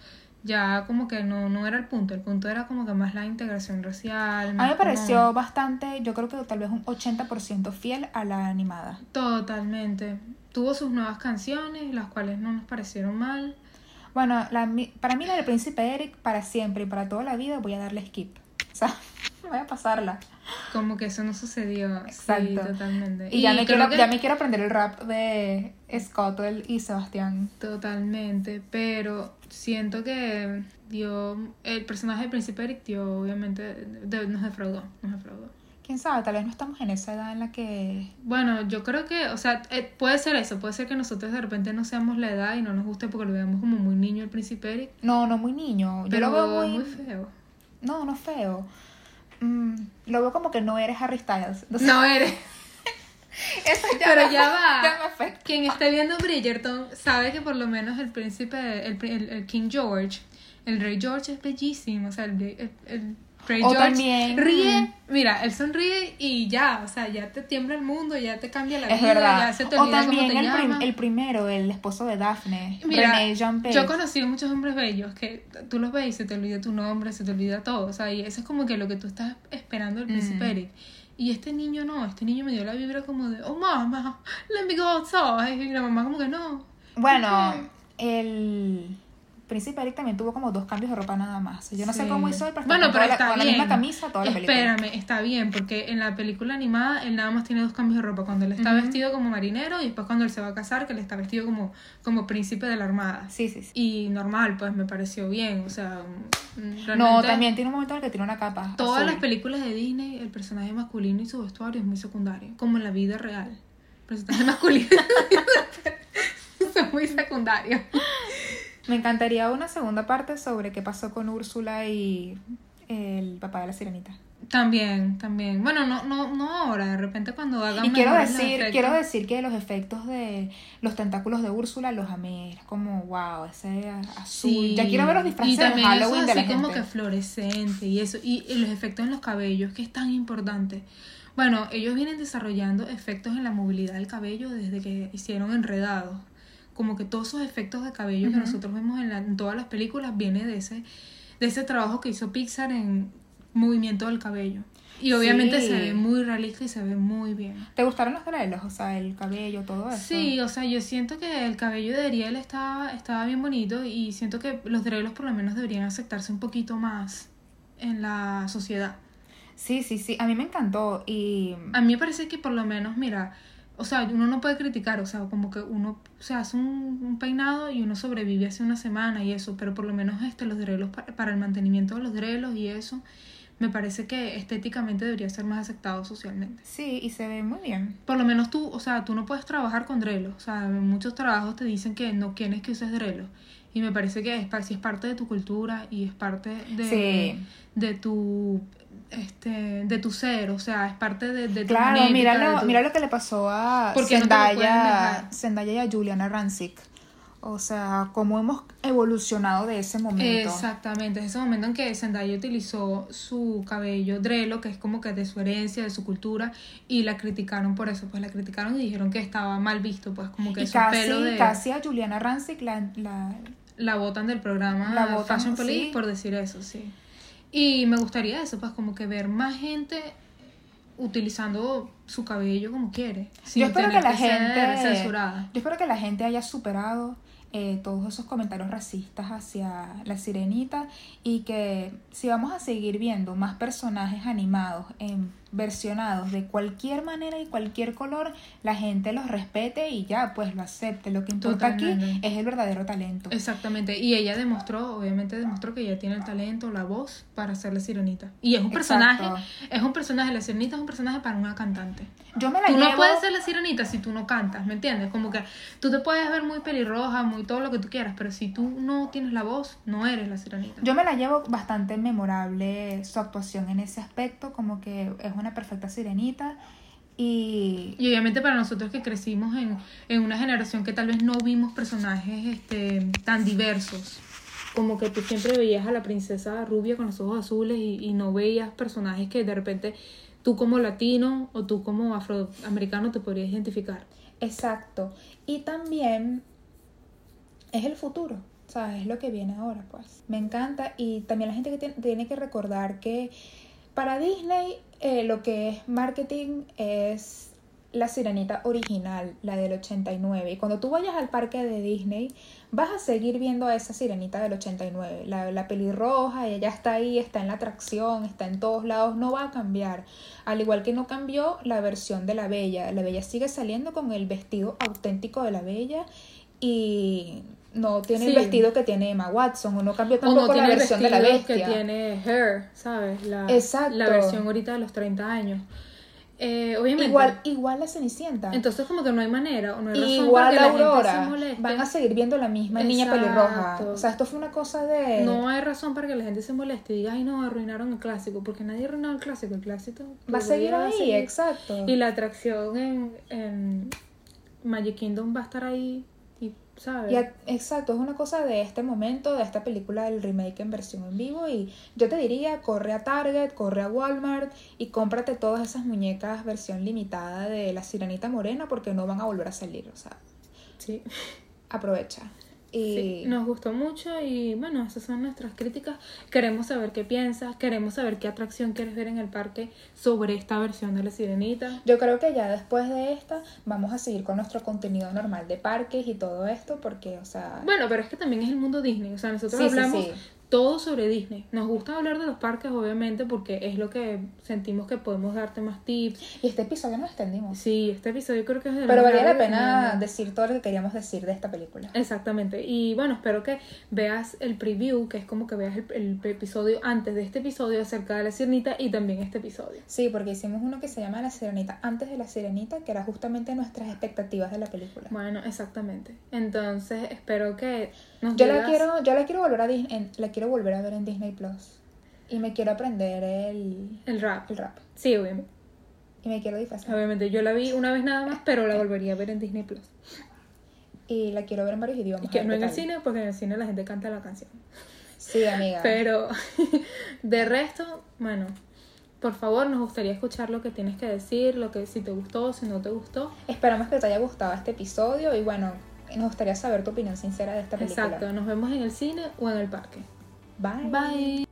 Ya como que no, no era el punto. El punto era como que más la integración racial. A mí me como- pareció bastante, yo creo que tal vez un 80% fiel a la animada. Totalmente. Tuvo sus nuevas canciones, las cuales no nos parecieron mal. Bueno, la, para mí la del príncipe Eric, para siempre y para toda la vida, voy a darle skip. O sea, voy a pasarla. Como que eso no sucedió. Sí, Exacto. totalmente. Y, ya, me quiero, que- ya me quiero aprender el rap de Scotwell y Sebastián. Totalmente, pero siento que dio el personaje del príncipe Eric dio obviamente de- nos defraudó, nos defraudó. quién sabe, tal vez no estamos en esa edad en la que... Bueno, yo creo que, o sea, eh, puede ser eso, puede ser que nosotros de repente no seamos la edad y no nos guste porque lo veamos como muy niño el príncipe Eric. No, no muy niño, yo Pero lo veo muy... muy feo. No, no feo. Mm, lo veo como que no eres Harry Styles. Entonces, No eres. eso ya Pero me- ya va. ya me afecta. Quien esté viendo Bridgerton sabe que por lo menos el príncipe, el, el- el King George, el rey George es bellísimo. O sea, el, el- rey O George también- ríe. Mira, él sonríe y ya. O sea, ya te tiembla el mundo, ya te cambia la Es vida, verdad. ya se te O olvida cómo también te el, prim- el primero, el esposo de Daphne, Mira, René Jean yo he conocido muchos hombres bellos que tú los ves y se te olvida tu nombre, se te olvida todo. O sea, y eso es como que lo que tú estás esperando del príncipe Mm. Eric. Y este niño no, este niño me dio la vibra como de, oh mamá, let me go outside. Y la mamá como que no. Bueno, el príncipe Eric también tuvo como dos cambios de ropa nada más. Yo no sé cómo hizo él, pero Bueno, pero la- está la bien. misma camisa toda la película. Espérame, está bien, porque en la película animada él nada más tiene dos cambios de ropa. Cuando él está vestido como marinero y después cuando él se va a casar, que él está vestido como, como príncipe de la armada. Sí, sí, sí. Y normal, pues me pareció bien. O sea, mm. No, también tiene un momento en el que tiene una capa. Todas azul. las películas de Disney, el personaje masculino y su vestuario es muy secundario, como en la vida real. El personaje masculino son muy secundarios. Me encantaría una segunda parte sobre qué pasó con Úrsula y el papá de la sirenita. También, también. Bueno, no, no, no ahora, de repente cuando hagan Y quiero decir, quiero decir que los efectos de los tentáculos de Úrsula los amé. Es como, wow, ese azul. Sí. Ya quiero ver los disfraces y de también Halloween eso de la así como gente. que fluorescente y eso. Y los efectos en los cabellos, que es tan importante. Bueno, ellos vienen desarrollando efectos en la movilidad del cabello desde que hicieron enredados. Como que todos esos efectos de cabello que nosotros vemos en, la- en todas las películas viene de ese, de ese trabajo que hizo Pixar en movimiento del cabello. Y obviamente Sí. se ve muy realista y se ve muy bien. ¿Te gustaron los drelos? O sea, el cabello, todo eso. Sí, o sea, yo siento que el cabello de Ariel estaba, estaba bien bonito y siento que los drelos por lo menos deberían aceptarse un poquito más en la sociedad. Sí, sí, sí. A mí me encantó. Y A mí me parece que por lo menos, mira, o sea, uno no puede criticar, o sea, como que uno se hace un, un peinado y uno sobrevive hace una semana y eso, pero por lo menos este, los drelos pa- para el mantenimiento de los drelos y eso, me parece que estéticamente debería ser más aceptado socialmente. sí, y se ve muy bien. Por lo menos tú, o sea, tú no puedes trabajar con drelos. O sea, en muchos trabajos te dicen que no quieres que uses drelos. Y me parece que es, si es parte de tu cultura y es parte de, Sí. de tu este de tu ser, o sea, es parte de, de tu Claro, genética, mira lo, tu- mira lo que le pasó a no Zendaya. Zendaya y a Juliana Rancic. O sea, cómo hemos evolucionado de ese momento. Exactamente, es ese momento en que Zendaya utilizó su cabello drelo, que es como que de su herencia, de su cultura, y la criticaron por eso, pues la criticaron y dijeron que estaba mal visto, pues como que Y su casi, pelo de... casi a Juliana Rancic la, la- la botan del programa La botan, Fashion Police sí. por decir eso, sí. Y me gustaría eso, pues como que ver más gente utilizando su cabello como quiere. Yo espero que la gente censurada. Yo espero que la gente haya superado eh, todos esos comentarios racistas hacia la sirenita y que si vamos a seguir viendo más personajes animados en versionados de cualquier manera y cualquier color, la gente los respete y ya pues lo acepte. Lo que importa aquí es el verdadero talento. Exactamente, y ella demostró, obviamente demostró que ella tiene el talento, la voz para ser la sirenita. Y es un personaje, es un personaje, la sirenita es un personaje para una cantante. Yo me la Tú llevo no puedes ser la sirenita si tú no cantas, ¿me entiendes? Como que tú te puedes ver muy pelirroja, muy todo lo que tú quieras, pero si tú no tienes la voz, no eres la sirenita. Yo me la llevo bastante memorable su actuación en ese aspecto, como que es una perfecta sirenita y Y obviamente para nosotros que crecimos en, en una generación que tal vez no vimos personajes este, tan diversos. Como que tú siempre veías a la princesa rubia con los ojos azules y, y no veías personajes que de repente tú como latino o tú como afroamericano te podrías identificar. Exacto. Y también es el futuro, ¿sabes? Es lo que viene ahora, pues. Me encanta y también la gente que tiene, tiene que recordar que para Disney eh, lo que es marketing es la sirenita original, la del 89. Y cuando tú vayas al parque de Disney, vas a seguir viendo a esa sirenita del 89. La, la pelirroja, ella está ahí, está en la atracción, está en todos lados, no va a cambiar. Al igual que no cambió la versión de la Bella. La Bella sigue saliendo con el vestido auténtico de la Bella y no tiene el vestido que tiene Emma Watson, o no cambió O tampoco no tiene la el versión de la bestia. que tiene Her, ¿sabes? La, Exacto. La versión ahorita de los 30 años. Eh, obviamente. Igual, igual la Cenicienta. Entonces como que no hay manera o no hay razón Igual para que la la gente Aurora. se. Van a seguir viendo la misma niña pelirroja. Exacto. O sea, esto fue una cosa de. No hay razón para que la gente se moleste y diga, ay no, arruinaron el clásico, porque nadie arruinó el clásico, el clásico va a seguir a ahí, seguir. exacto. Y la atracción en, en Magic Kingdom va a estar ahí, ¿sabes? Y a- exacto, es una cosa de este momento, de esta película del remake en versión en vivo. Y yo te diría, corre a Target, corre a Walmart y cómprate todas esas muñecas versión limitada de la Sirenita Morena porque no van a volver a salir. O sea, Sí. aprovecha. Y Sí, nos gustó mucho y bueno, esas son nuestras críticas. Queremos saber qué piensas, queremos saber qué atracción quieres ver en el parque sobre esta versión de la sirenita. yo creo que ya después de esta vamos a seguir con nuestro contenido normal de parques y todo esto porque, o sea... Bueno, pero es que también es el mundo Disney, o sea, nosotros Sí, sí, hablamos sí. Todo sobre Disney. Nos gusta hablar de los parques, obviamente, porque es lo que sentimos que podemos darte más tips. Y este episodio nos extendimos. Sí, este episodio creo que es de Pero valía la pena decir todo lo que queríamos decir de esta película. Exactamente. Y bueno, espero que veas el preview, que es como que veas el, el episodio antes de este episodio acerca de la sirenita y también este episodio. Sí, porque hicimos uno que se llama La Sirenita antes de La Sirenita, que era justamente nuestras expectativas de la película. Bueno, exactamente. Entonces, espero que nos Yo la quiero, yo la quiero volver a Dis- en- la quiero volver a ver en Disney Plus. Y me quiero aprender el, el rap. el rap. Sí, obviamente. Y me quiero disfrazar. Obviamente, yo la vi una vez nada más, pero la volvería a ver en Disney Plus. Y la quiero ver en varios idiomas. Y que no en el cine, porque en el cine la gente canta la canción. Sí, amiga. Pero de resto, bueno, por favor, nos gustaría escuchar lo que tienes que decir, lo que si te gustó, si no te gustó. Esperamos que te haya gustado este episodio y bueno, nos gustaría saber tu opinión sincera de esta película. Exacto, nos vemos en el cine o en el parque. Bye. Bye.